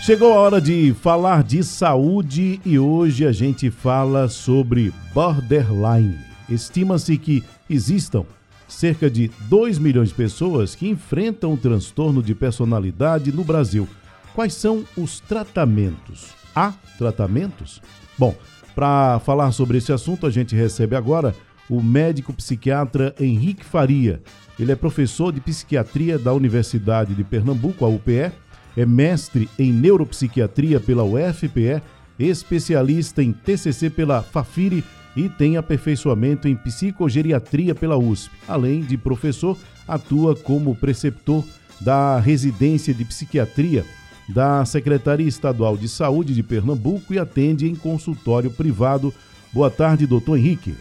Chegou a hora de falar de saúde e hoje a gente fala sobre borderline. Estima-se que existam cerca de 2 milhões de pessoas que enfrentam o transtorno de personalidade no Brasil. Quais são os tratamentos? Há tratamentos? Bom, para falar sobre esse assunto, a gente recebe agora o médico psiquiatra Henrique Faria. Ele é professor de psiquiatria da Universidade de Pernambuco, a UPE é mestre em neuropsiquiatria pela UFPE, especialista em TCC pela Fafiri e tem aperfeiçoamento em psicogeriatria pela USP. Além de professor, atua como preceptor da residência de psiquiatria da Secretaria Estadual de Saúde de Pernambuco e atende em consultório privado. Boa tarde, doutor Henrique.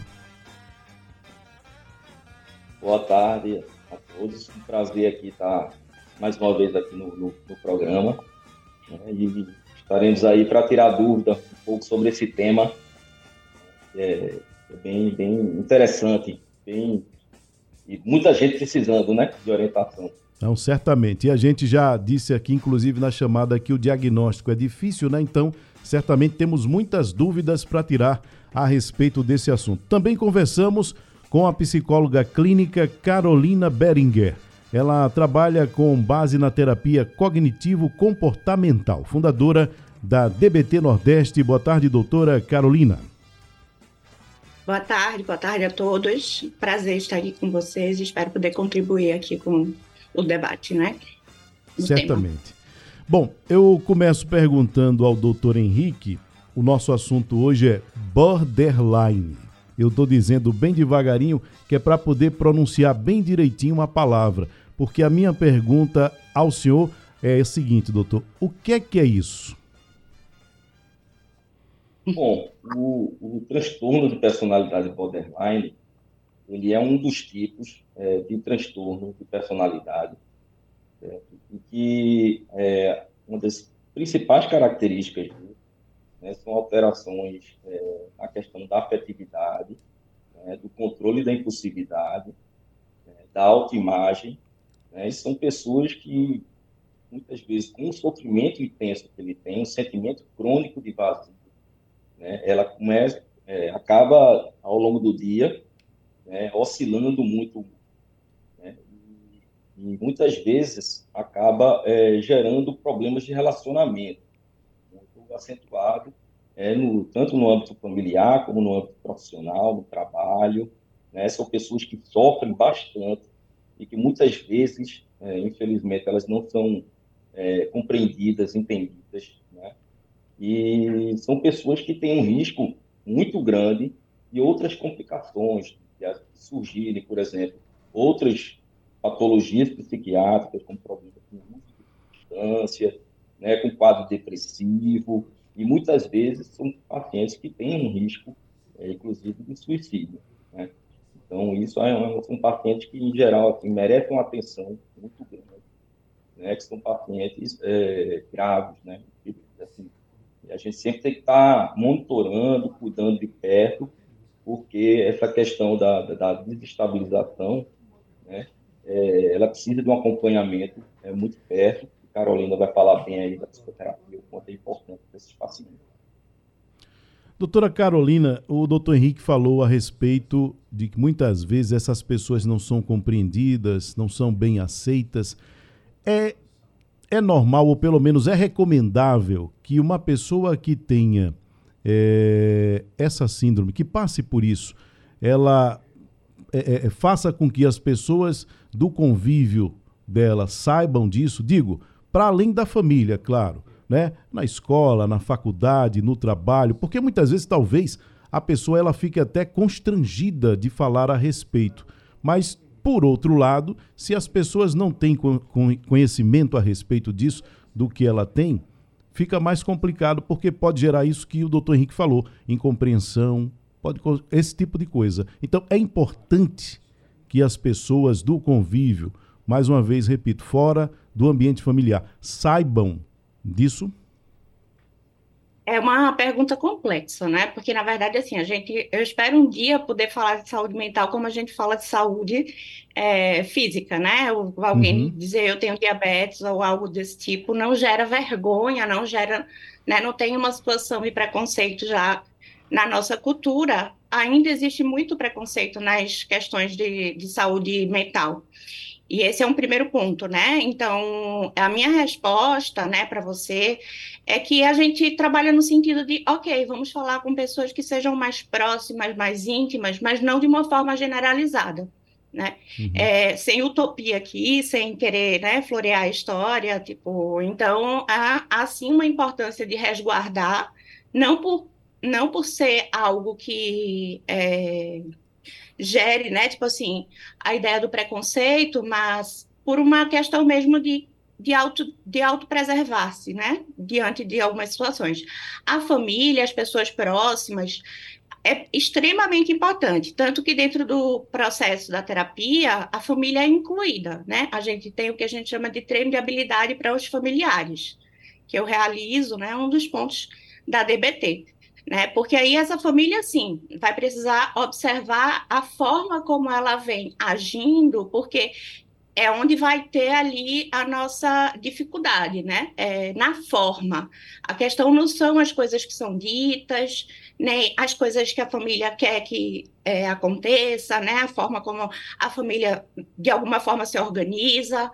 Boa tarde a todos. Um prazer aqui estar mais uma vez aqui no, no, no programa. Né? E estaremos aí para tirar dúvida um pouco sobre esse tema. É, é bem, bem interessante, bem, e muita gente precisando né, de orientação. Não, certamente. E a gente já disse aqui, inclusive na chamada, que o diagnóstico é difícil, né? Então, certamente temos muitas dúvidas para tirar a respeito desse assunto. Também conversamos com a psicóloga clínica Carolina Beringer. Ela trabalha com base na terapia cognitivo-comportamental, fundadora da DBT Nordeste. Boa tarde, doutora Carolina. Boa tarde, boa tarde a todos. Prazer estar aqui com vocês. Espero poder contribuir aqui com o debate, né? Certamente. Tema. Bom, eu começo perguntando ao doutor Henrique. O nosso assunto hoje é borderline. Eu estou dizendo bem devagarinho que é para poder pronunciar bem direitinho uma palavra. Porque a minha pergunta ao senhor é a seguinte, doutor: o que é que é isso? Bom, o, o transtorno de personalidade borderline ele é um dos tipos é, de transtorno de personalidade é, que é, uma das principais características né, são alterações na questão da afetividade, né, do controle da impulsividade, é, da autoimagem né? são pessoas que, muitas vezes, com o sofrimento intenso que ele tem, um sentimento crônico de vazio, né? ela começa, é, acaba, ao longo do dia, né, oscilando muito. Né? E, e, muitas vezes acaba é, gerando problemas de relacionamento muito acentuado, é, no, tanto no âmbito familiar como no âmbito profissional, no trabalho. Né? São pessoas que sofrem bastante e que muitas vezes, é, infelizmente, elas não são é, compreendidas, entendidas, né? E são pessoas que têm um risco muito grande de outras complicações de surgirem, por exemplo, outras patologias psiquiátricas, como problemas de substância, né, com quadro depressivo, e muitas vezes são pacientes que têm um risco, é, inclusive, de suicídio. Né? Então, isso é um, um paciente que, em geral, assim, merece uma atenção muito grande, né? Que são pacientes é, graves, né? Assim, a gente sempre tem que estar monitorando, cuidando de perto, porque essa questão da, da desestabilização, né? É, ela precisa de um acompanhamento é, muito perto. Carolina vai falar bem aí da psicoterapia, o quanto é importante para esses pacientes. Doutora Carolina, o doutor Henrique falou a respeito de que muitas vezes essas pessoas não são compreendidas, não são bem aceitas. É, é normal, ou pelo menos é recomendável, que uma pessoa que tenha é, essa síndrome, que passe por isso, ela é, é, faça com que as pessoas do convívio dela saibam disso, digo, para além da família, claro né? Na escola, na faculdade, no trabalho, porque muitas vezes talvez a pessoa ela fique até constrangida de falar a respeito. Mas por outro lado, se as pessoas não têm conhecimento a respeito disso, do que ela tem, fica mais complicado porque pode gerar isso que o doutor Henrique falou, incompreensão, pode esse tipo de coisa. Então é importante que as pessoas do convívio, mais uma vez repito, fora do ambiente familiar, saibam disso é uma pergunta complexa, né? Porque, na verdade, assim, a gente, eu espero um dia poder falar de saúde mental como a gente fala de saúde é, física, né? alguém uhum. dizer eu tenho diabetes ou algo desse tipo não gera vergonha, não gera, né? Não tem uma situação de preconceito já na nossa cultura. Ainda existe muito preconceito nas questões de, de saúde mental. E esse é um primeiro ponto, né? Então, a minha resposta, né, para você é que a gente trabalha no sentido de, ok, vamos falar com pessoas que sejam mais próximas, mais íntimas, mas não de uma forma generalizada, né? Uhum. É, sem utopia aqui, sem querer, né, florear a história, tipo, então há, há sim uma importância de resguardar, não por não por ser algo que é, gere, né, tipo assim, a ideia do preconceito, mas por uma questão mesmo de de auto de autopreservar-se, né, diante de algumas situações. A família, as pessoas próximas, é extremamente importante, tanto que dentro do processo da terapia, a família é incluída, né? A gente tem o que a gente chama de treino de habilidade para os familiares, que eu realizo, né, um dos pontos da DBT né? Porque aí essa família, sim, vai precisar observar a forma como ela vem agindo, porque é onde vai ter ali a nossa dificuldade, né? É, na forma. A questão não são as coisas que são ditas, nem as coisas que a família quer que é, aconteça, né? A forma como a família, de alguma forma, se organiza.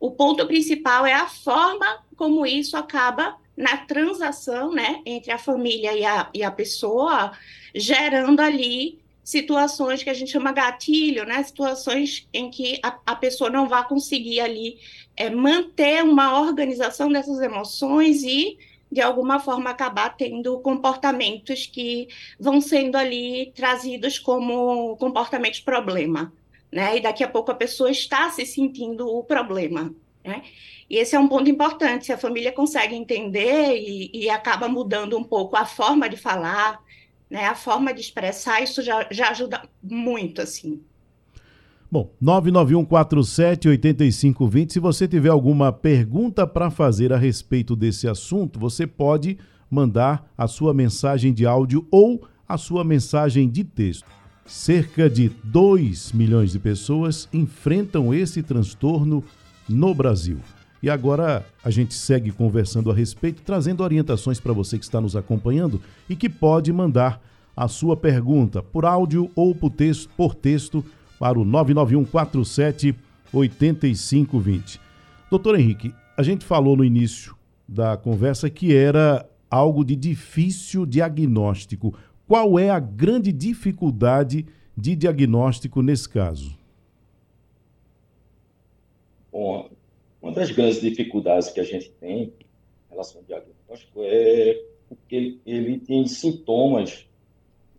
O ponto principal é a forma como isso acaba na transação né, entre a família e a, e a pessoa, gerando ali situações que a gente chama gatilho, né? Situações em que a, a pessoa não vai conseguir ali é, manter uma organização dessas emoções e de alguma forma acabar tendo comportamentos que vão sendo ali trazidos como comportamentos problema, né? E daqui a pouco a pessoa está se sentindo o problema, né? E esse é um ponto importante. Se a família consegue entender e, e acaba mudando um pouco a forma de falar, né, a forma de expressar, isso já, já ajuda muito, assim. Bom, 991478520. Se você tiver alguma pergunta para fazer a respeito desse assunto, você pode mandar a sua mensagem de áudio ou a sua mensagem de texto. Cerca de 2 milhões de pessoas enfrentam esse transtorno no Brasil. E agora a gente segue conversando a respeito, trazendo orientações para você que está nos acompanhando e que pode mandar a sua pergunta por áudio ou por texto, por texto para o 99147 8520. Doutor Henrique, a gente falou no início da conversa que era algo de difícil diagnóstico. Qual é a grande dificuldade de diagnóstico nesse caso? Bom, uma das grandes dificuldades que a gente tem em relação ao diagnóstico é porque ele, ele tem sintomas,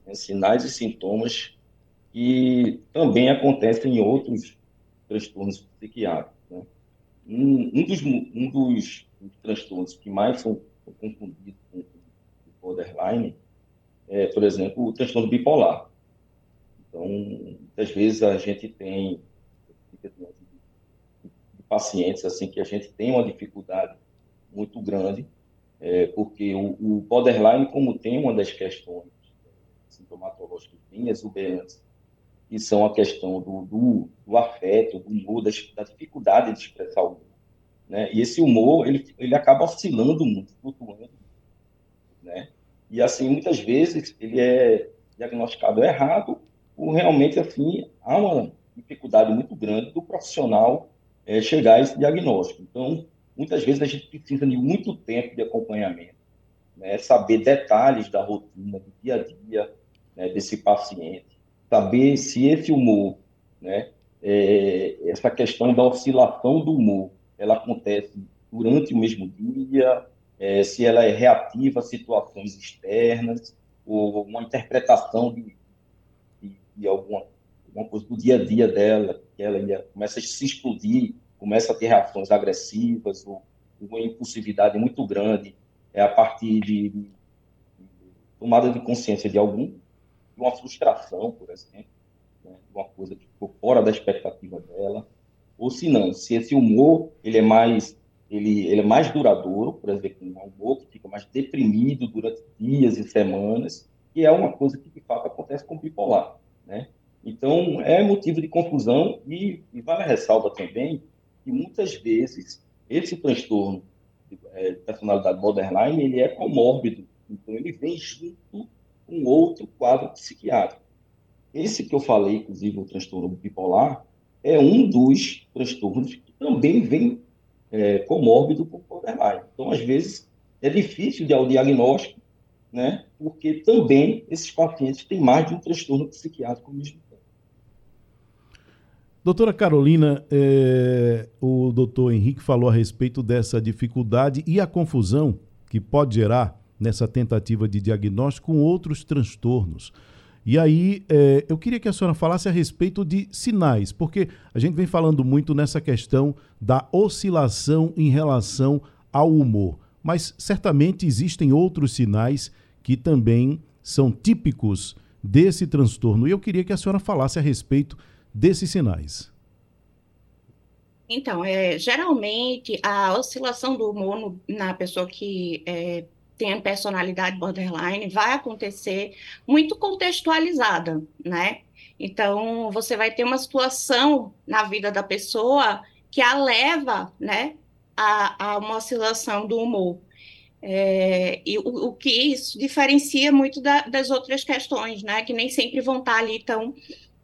né, sinais e sintomas que também acontecem em outros transtornos psiquiátricos. Né? Um, um, dos, um dos, transtornos que mais são confundidos com o borderline é, por exemplo, o transtorno bipolar. Então, muitas vezes a gente tem pacientes assim que a gente tem uma dificuldade muito grande, é, porque o, o, borderline, como tem uma das questões sintomatológicas bem exuberantes, que são a questão do, do, do afeto, do humor, da, da, dificuldade de expressar o humor. Né? E esse humor, ele, ele acaba oscilando muito, flutuando. Né? E, assim, muitas vezes, ele é diagnosticado errado, ou realmente, assim, há uma dificuldade muito grande do profissional é, chegar a esse diagnóstico. Então, muitas vezes a gente precisa de muito tempo de acompanhamento, né? saber detalhes da rotina, do dia a dia né, desse paciente, saber se esse humor, né, é, essa questão da oscilação do humor, ela acontece durante o mesmo dia, é, se ela é reativa a situações externas, ou uma interpretação de, de, de alguma uma coisa do dia a dia dela, que ela começa a se explodir, começa a ter reações agressivas, ou uma impulsividade muito grande, é a partir de, de tomada de consciência de algum de uma frustração, por exemplo, né, uma coisa que ficou fora da expectativa dela, ou se não, se esse humor ele é mais ele, ele é mais duradouro, por exemplo, um humor que fica mais deprimido durante dias e semanas, que é uma coisa que de fato acontece com o bipolar, né? Então é motivo de confusão e, e vale a ressalva também que muitas vezes esse transtorno de é, personalidade borderline ele é comórbido, então ele vem junto com outro quadro psiquiátrico. Esse que eu falei, inclusive o transtorno bipolar, é um dos transtornos que também vem é, comórbido com borderline. Então, às vezes, é difícil de o diagnóstico, né? Porque também esses pacientes têm mais de um transtorno psiquiátrico mesmo. Doutora Carolina, é, o doutor Henrique falou a respeito dessa dificuldade e a confusão que pode gerar nessa tentativa de diagnóstico com outros transtornos. E aí, é, eu queria que a senhora falasse a respeito de sinais, porque a gente vem falando muito nessa questão da oscilação em relação ao humor. Mas certamente existem outros sinais que também são típicos desse transtorno. E eu queria que a senhora falasse a respeito desses sinais. Então, é, geralmente a oscilação do humor no, na pessoa que é, tem personalidade borderline vai acontecer muito contextualizada, né? Então, você vai ter uma situação na vida da pessoa que a leva, né, a, a uma oscilação do humor. É, e o, o, que isso diferencia muito da, das outras questões, né, que nem sempre vão estar ali tão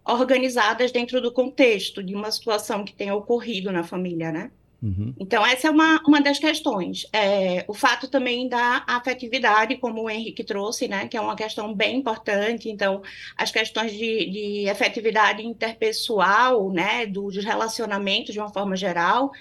organizadas dentro do contexto de uma situação que tenha ocorrido na família, né? Uhum. Então, essa é uma, uma das questões. É, o fato também da afetividade, como o Henrique trouxe, né, que é uma questão bem importante. Então, as questões de, de afetividade interpessoal, né, dos relacionamentos de uma forma geral,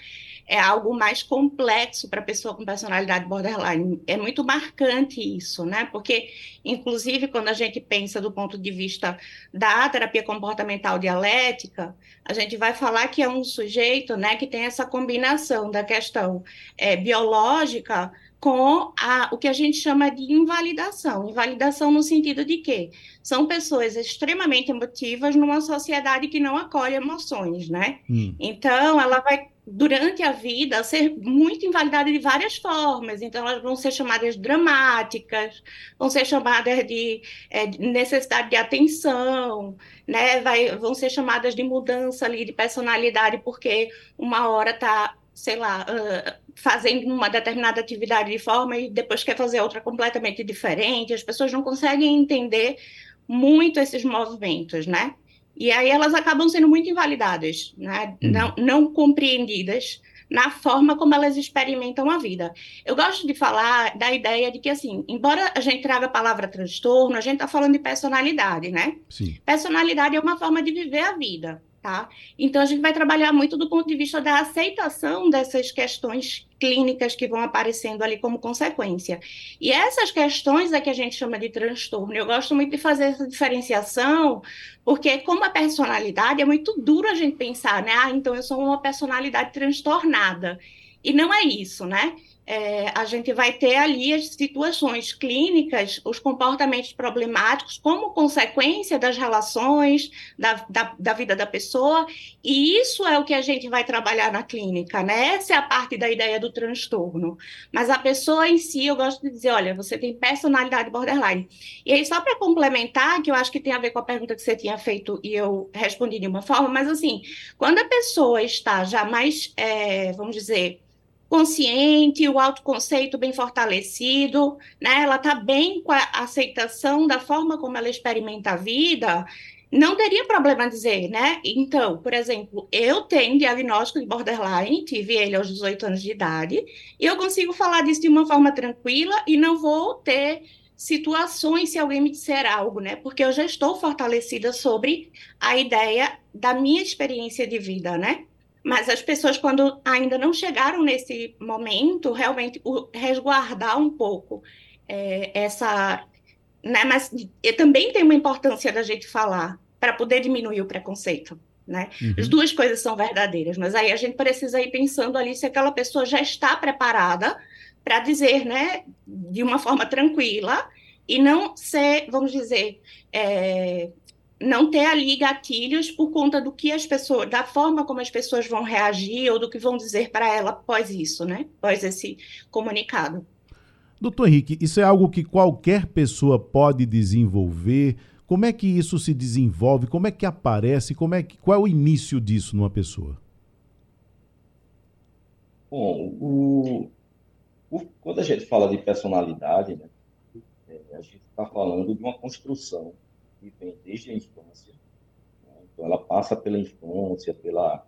é algo mais complexo para a pessoa com personalidade borderline. É muito marcante isso, né? Porque, inclusive, quando a gente pensa do ponto de vista da terapia comportamental dialética, a gente vai falar que é um sujeito, né, que tem essa combinação da questão é, biológica com a, o que a gente chama de invalidação. Invalidação no sentido de que são pessoas extremamente emotivas numa sociedade que não acolhe emoções, né? Hum. Então, ela vai durante a vida, ser muito invalidada de várias formas. Então, elas vão ser chamadas dramáticas, vão ser chamadas de, é, necessidade de atenção, né? Vai, vão ser chamadas de mudança ali de personalidade, porque uma hora está, sei lá, uh, fazendo uma determinada atividade de forma e depois quer fazer outra completamente diferente. As pessoas não conseguem entender muito esses movimentos, né? E aí elas acabam sendo muito invalidadas, né? Uhum. não, não compreendidas na forma como elas experimentam a vida. Eu gosto de falar da ideia de que, assim, embora a gente traga a palavra transtorno, a gente está falando de personalidade, né? Sim. Personalidade é uma forma de viver a vida. Tá? Então, a gente vai trabalhar muito do ponto de vista da aceitação dessas questões clínicas que vão aparecendo ali como consequência. E essas questões é que a gente chama de transtorno. Eu gosto muito de fazer essa diferenciação, porque, como a personalidade, é muito duro a gente pensar, né? Ah, então eu sou uma personalidade transtornada. E não é isso, né? É, a gente vai ter ali as situações clínicas, os comportamentos problemáticos, como consequência das relações, da, da, da, vida da pessoa, e isso é o que a gente vai trabalhar na clínica, né? Essa é a parte da ideia do transtorno. Mas a pessoa em si, eu gosto de dizer, olha, você tem personalidade borderline. E aí, só para complementar, que eu acho que tem a ver com a pergunta que você tinha feito e eu respondi de uma forma, mas assim, quando a pessoa está já mais, é, vamos dizer, consciente, o autoconceito bem fortalecido, né? Ela está bem com a aceitação da forma como ela experimenta a vida, não teria problema dizer, né? Então, por exemplo, eu tenho diagnóstico de borderline, tive ele aos 18 anos de idade, e eu consigo falar disso de uma forma tranquila e não vou ter situações se alguém me disser algo, né? Porque eu já estou fortalecida sobre a ideia da minha experiência de vida, né? Mas as pessoas, quando ainda não chegaram nesse momento, realmente o, resguardar um pouco é, essa. Né? Mas também tem uma importância da gente falar para poder diminuir o preconceito. Né? Uhum. As duas coisas são verdadeiras, mas aí a gente precisa ir pensando ali se aquela pessoa já está preparada para dizer, né, de uma forma tranquila, e não ser, vamos dizer, é, não ter ali gatilhos por conta do que as pessoas, da forma como as pessoas vão reagir ou do que vão dizer para ela após isso, né? Após esse comunicado. Doutor Henrique, isso é algo que qualquer pessoa pode desenvolver? Como é que isso se desenvolve? Como é que aparece? Como é que, qual é o início disso numa pessoa? Bom, o, o, quando a gente fala de personalidade, né, é, a gente está falando de uma construção que vem desde a infância. Né? Então, ela passa pela infância, pela,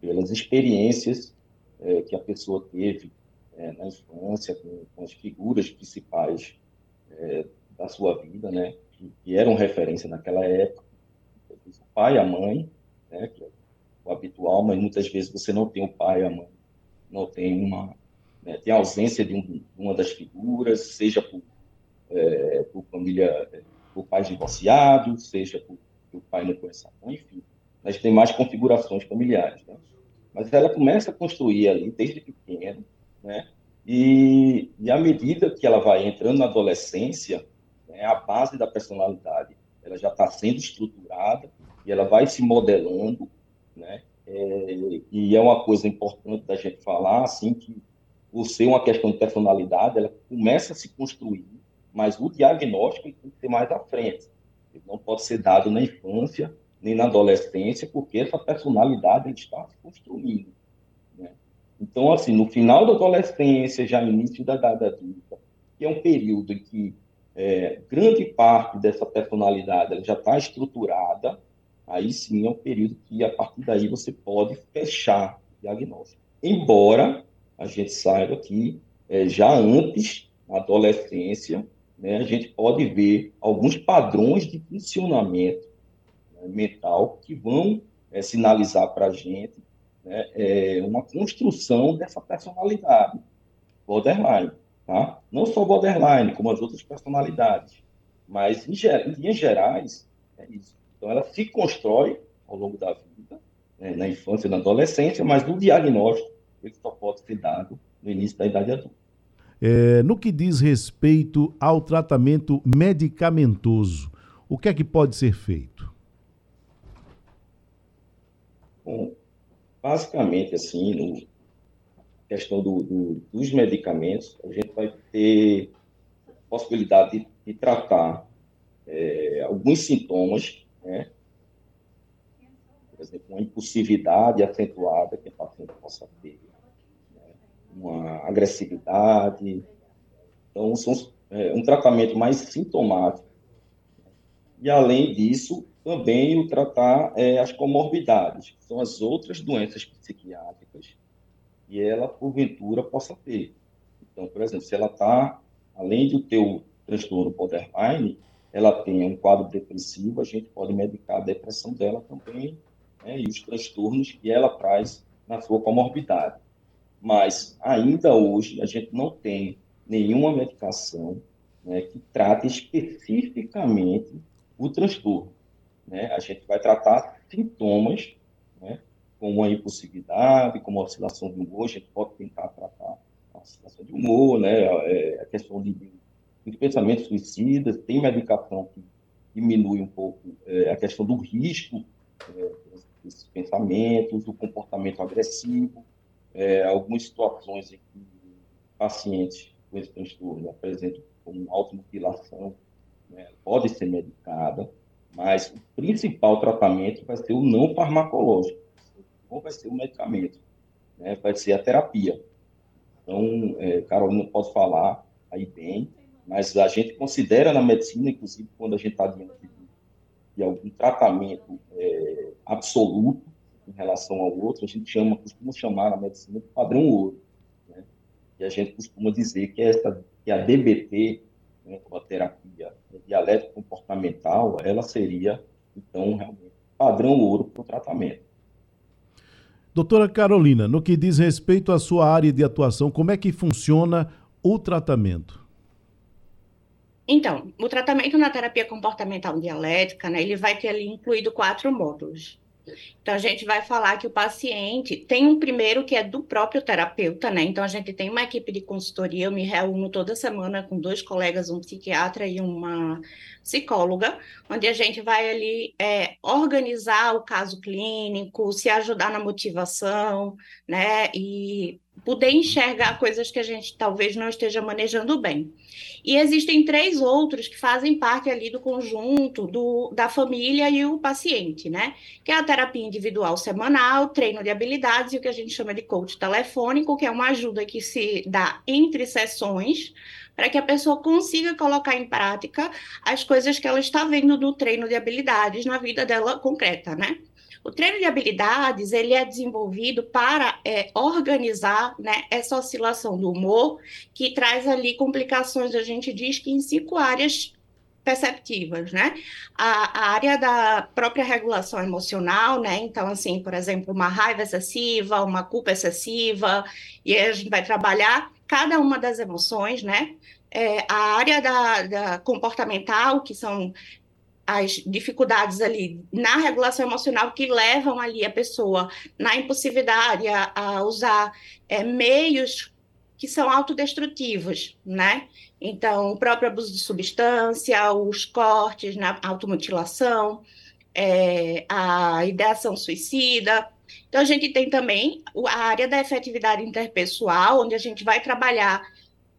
pelas experiências é, que a pessoa teve é, na infância, com, com, as figuras principais é, da sua vida, né? Que, que, eram referência naquela época. O pai, a mãe, né? Que é o habitual, mas muitas vezes você não tem o pai a mãe, não tem uma né, tem ausência de, um, de, uma das figuras, seja por, é, por família pais divorciados, seja por, por pai mãe, enfim. Mas tem mais configurações familiares, né? Mas ela começa a construir ali desde pequeno, né? E, e à medida que ela vai entrando na adolescência, né, a base da personalidade ela já está sendo estruturada e ela vai se modelando, né? É, e é uma coisa importante da gente falar, assim, que por ser uma questão de personalidade, ela começa a se construir mas o diagnóstico tem que ser mais à frente. Ele não pode ser dado na infância nem na adolescência, porque essa personalidade está se construindo. Né? Então, assim, no final da adolescência, já início da idade adulta, que é um período em que é, grande parte dessa personalidade já está estruturada, aí sim é um período que, a partir daí, você pode fechar o diagnóstico. Embora a gente saiba que, é, já antes, na adolescência, né, a gente pode ver alguns padrões de funcionamento né, mental que vão é, sinalizar para a gente né, é, uma construção dessa personalidade borderline. Tá? Não só borderline, como as outras personalidades, mas em, em linhas gerais, é isso. Então, ela se constrói ao longo da vida, né, na infância e na adolescência, mas o diagnóstico ele só pode ser dado no início da idade adulta. É, no que diz respeito ao tratamento medicamentoso, o que é que pode ser feito? Bom, basicamente, assim, no questão do, do, dos medicamentos, a gente vai ter possibilidade de, de tratar é, alguns sintomas, né? Por exemplo, uma impulsividade acentuada que o paciente possa ter, uma agressividade. Então, são, é, um tratamento mais sintomático. E, além disso, também o tratar é, as comorbidades, que são as outras doenças psiquiátricas que ela, porventura, possa ter. Então, por exemplo, se ela está, além do teu transtorno borderline, ela tem um quadro depressivo, a gente pode medicar a depressão dela também, né, e os transtornos que ela traz na sua comorbidade. Mas ainda hoje a gente não tem nenhuma medicação né, que trate especificamente o transtorno. Né? A gente vai tratar sintomas, né, como a impulsividade, como a oscilação de humor, a gente pode tentar tratar a oscilação de humor, né, é, a questão de, de pensamentos suicidas, tem medicação que diminui um pouco é, a questão do risco é, desses pensamentos, do comportamento agressivo, é, algumas situações em que pacientes com esse transtorno apresentam como automutilação, né, pode ser medicada, mas o principal tratamento vai ser o não farmacológico, não vai ser o medicamento, né, vai ser a terapia. Então, é, Carolina pode falar aí bem, mas a gente considera na medicina, inclusive quando a gente está diante de, de, algum tratamento é, absoluto, em relação ao outro, a gente chama, costuma chamar na medicina de padrão ouro. Né? E a gente costuma dizer que, essa, que a DBT, né, a terapia dialético comportamental, ela seria, então, realmente padrão ouro para o tratamento. Doutora Carolina, no que diz respeito à sua área de atuação, como é que funciona o tratamento? Então, o tratamento na terapia comportamental dialética, né, ele vai ter ali incluído quatro módulos. Então, a gente vai falar que o paciente tem um primeiro que é do próprio terapeuta, né? Então, a gente tem uma equipe de consultoria, eu me reúno toda semana com dois colegas, um psiquiatra e uma psicóloga, onde a gente vai ali é, organizar o caso clínico, se ajudar na motivação, né? E poder enxergar coisas que a gente talvez não esteja manejando bem. E existem três outros que fazem parte ali do conjunto do, da família e o paciente, né? Que é a terapia individual semanal, treino de habilidades e o que a gente chama de coach telefônico, que é uma ajuda que se dá entre sessões para que a pessoa consiga colocar em prática as coisas que ela está vendo no treino de habilidades na vida dela concreta, né? O treino de habilidades ele é desenvolvido para é, organizar né, essa oscilação do humor, que traz ali complicações, a gente diz que em cinco áreas perceptivas, né? A, a, área da própria regulação emocional, né? Então, assim, por exemplo, uma raiva excessiva, uma culpa excessiva, e a gente vai trabalhar cada uma das emoções, né? É, a área da, da comportamental, que são as dificuldades ali na regulação emocional que levam ali a pessoa na impulsividade a, a usar é, meios que são autodestrutivos, né? Então, o próprio abuso de substância, os cortes na automutilação, é, a ideação suicida. Então, a gente tem também a área da efetividade interpessoal, onde a gente vai trabalhar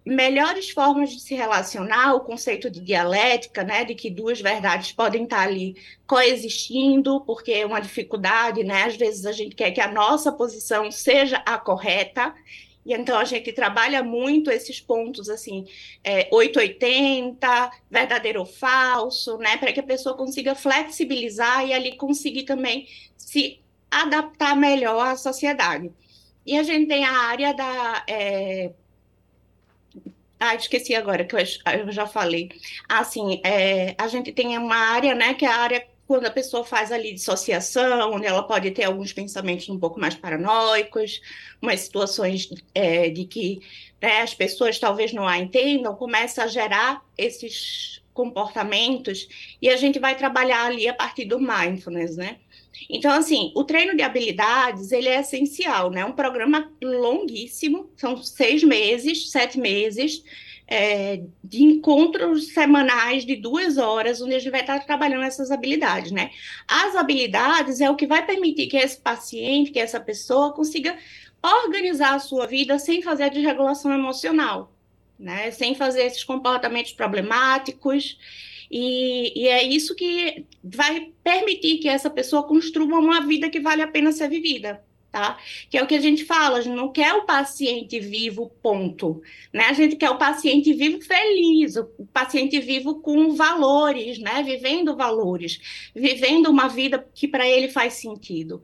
melhores formas de se relacionar, o conceito de dialética, né, de que duas verdades podem estar ali coexistindo, porque é uma dificuldade, né, às vezes a gente quer que a nossa posição seja a correta, e então a gente trabalha muito esses pontos, assim, é, 880, verdadeiro ou falso, né, para que a pessoa consiga flexibilizar e ali conseguir também se adaptar melhor à sociedade. E a gente tem a área da... É, ah, esqueci agora que eu, eu já falei. Assim, é, a gente tem uma área, né, que é a área quando a pessoa faz ali dissociação, onde ela pode ter alguns pensamentos um pouco mais paranoicos, umas situações é, de que né, as pessoas talvez não a entendam, começa a gerar esses comportamentos e a gente vai trabalhar ali a partir do mindfulness, né? Então, assim, o treino de habilidades, ele é essencial, né? É um programa longuíssimo, são seis meses, sete meses, é, de encontros semanais de duas horas, onde a gente vai estar trabalhando essas habilidades, né? As habilidades é o que vai permitir que esse paciente, que essa pessoa consiga organizar a sua vida sem fazer a desregulação emocional, né? Sem fazer esses comportamentos problemáticos e, e, é isso que vai permitir que essa pessoa construa uma vida que vale a pena ser vivida. Tá? Que é o que a gente fala, a gente não quer o paciente vivo, ponto. Né? A gente quer o paciente vivo feliz, o paciente vivo com valores, né? vivendo valores, vivendo uma vida que para ele faz sentido.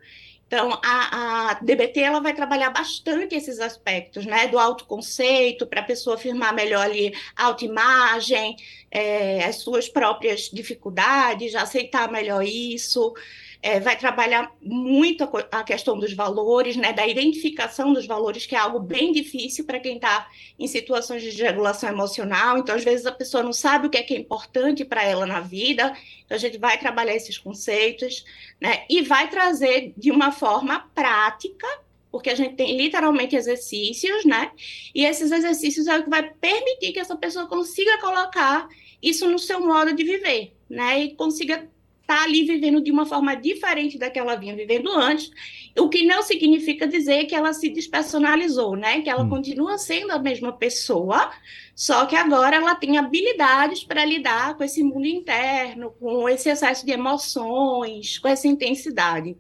Então, a, a, DBT ela vai trabalhar bastante esses aspectos, né, do autoconceito, para a pessoa afirmar melhor ali a autoimagem, é, as suas próprias dificuldades, aceitar melhor isso é, vai trabalhar muito a, a, questão dos valores, né, da identificação dos valores, que é algo bem difícil para quem está em situações de desregulação emocional. Então, às vezes, a pessoa não sabe o que é, que é importante para ela na vida. Então, a gente vai trabalhar esses conceitos né, e vai trazer de uma forma prática porque a gente tem literalmente exercícios, né? E esses exercícios é o que vai permitir que essa pessoa consiga colocar isso no seu modo de viver, né? E consiga está ali vivendo de uma forma diferente da que ela vinha vivendo antes, o que não significa dizer que ela se despersonalizou, né? Que ela hum. continua sendo a mesma pessoa, só que agora ela tem habilidades para lidar com esse mundo interno, com esse excesso de emoções, com essa intensidade.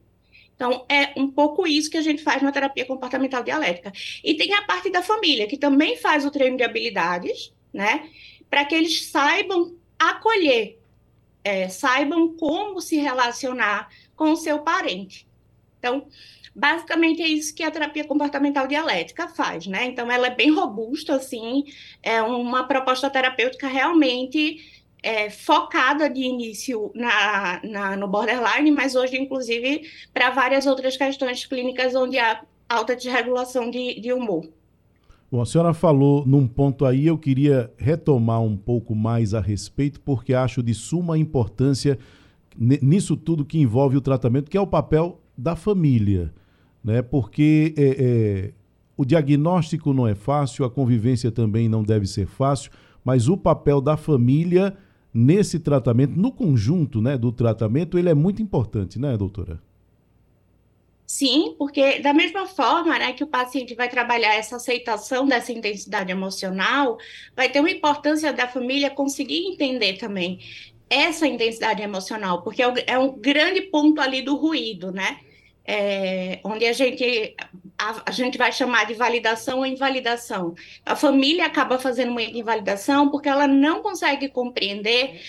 Então, é um pouco isso que a gente faz na terapia comportamental dialética. E tem a parte da família, que também faz o treino de habilidades, né? Para que eles saibam acolher é, saibam como se relacionar com o seu parente. Então, basicamente é isso que a terapia comportamental dialética faz, né? Então, ela é bem robusta, assim, é uma proposta terapêutica realmente é, focada de início na, na, no borderline, mas hoje, inclusive, para várias outras questões clínicas onde há alta desregulação de, de humor. Bom, a senhora falou num ponto aí, eu queria retomar um pouco mais a respeito, porque acho de suma importância nisso tudo que envolve o tratamento, que é o papel da família, né? Porque é, é, o diagnóstico não é fácil, a convivência também não deve ser fácil, mas o papel da família nesse tratamento, no conjunto né, do tratamento, ele é muito importante, né, doutora? Sim, porque da mesma forma né, que o paciente vai trabalhar essa aceitação dessa intensidade emocional, vai ter uma importância da família conseguir entender também essa intensidade emocional, porque é, é um grande ponto ali do ruído, né? É, onde a gente, a, a, gente vai chamar de validação ou invalidação. A família acaba fazendo uma invalidação porque ela não consegue compreender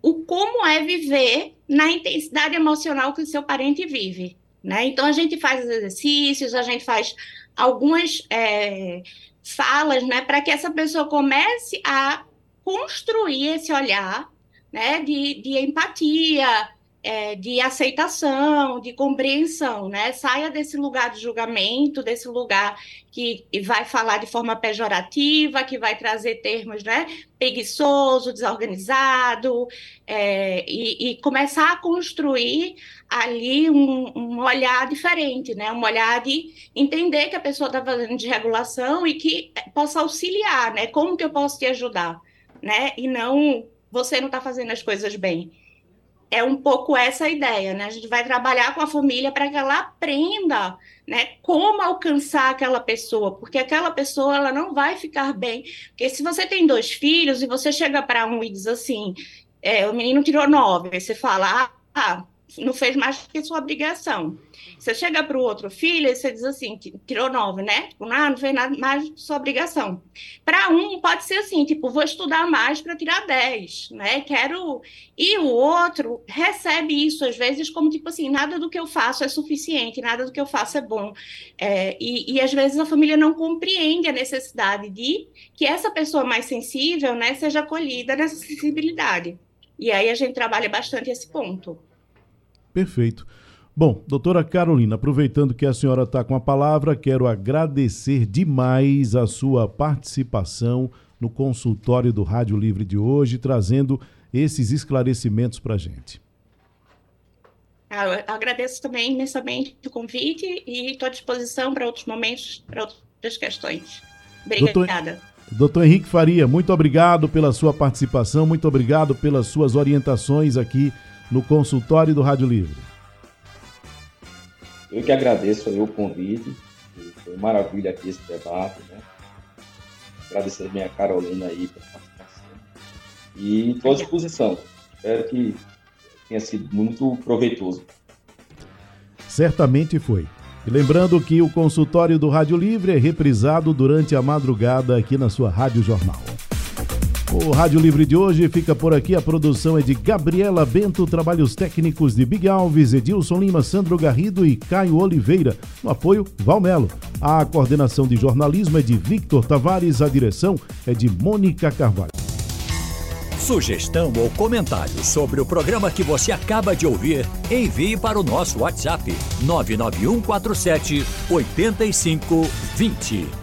o como é viver na intensidade emocional que o seu parente vive. Né? Então, a gente faz exercícios, a gente faz algumas é, falas né, para que essa pessoa comece a construir esse olhar né, de, de empatia, é, de aceitação, de compreensão, né? Saia desse lugar de julgamento, desse lugar que vai falar de forma pejorativa, que vai trazer termos, né? Preguiçoso, desorganizado, é, e, e, começar a construir ali um, um, olhar diferente, né? Um olhar de entender que a pessoa está fazendo de regulação e que possa auxiliar, né? Como que eu posso te ajudar, né? E não você não está fazendo as coisas bem é um pouco essa a ideia, né? A gente vai trabalhar com a família para que ela aprenda, né, como alcançar aquela pessoa, porque aquela pessoa ela não vai ficar bem. Porque se você tem dois filhos e você chega para um e diz assim, é, o menino tirou nove, você fala, ah, não fez mais que sua obrigação. Você chega para o outro filho e você diz assim, tirou nove, né? Tipo, ah, não fez nada mais sua obrigação. Para um, pode ser assim, tipo, vou estudar mais para tirar dez, né? Quero. E o outro recebe isso, às vezes, como tipo assim, nada do que eu faço é suficiente, nada do que eu faço é bom. É, e, e às vezes a família não compreende a necessidade de que essa pessoa mais sensível, né, seja acolhida nessa sensibilidade. E aí a gente trabalha bastante esse ponto. Perfeito. Bom, doutora Carolina, aproveitando que a senhora está com a palavra, quero agradecer demais a sua participação no consultório do Rádio Livre de hoje, trazendo esses esclarecimentos para a gente. Ah, eu agradeço também imensamente o convite e estou à disposição para outros momentos, para outras questões. Obrigada. Doutor, doutor Henrique Faria, muito obrigado pela sua participação, muito obrigado pelas suas orientações aqui no consultório do Rádio Livre. Eu que agradeço aí o convite. Foi maravilha aqui esse debate, né? Agradecer a minha Carolina aí pela participação. E estou à disposição. Espero que tenha sido muito proveitoso. Certamente foi. E lembrando que o consultório do Rádio Livre é reprisado durante a madrugada aqui na sua Rádio Jornal. O Rádio Livre de hoje fica por aqui. A produção é de Gabriela Bento, trabalhos técnicos de Big Alves, Edilson Lima, Sandro Garrido e Caio Oliveira. No apoio, Valmelo. A coordenação de jornalismo é de Victor Tavares, a direção é de Mônica Carvalho. Sugestão ou comentário sobre o programa que você acaba de ouvir, envie para o nosso WhatsApp 99147 8520.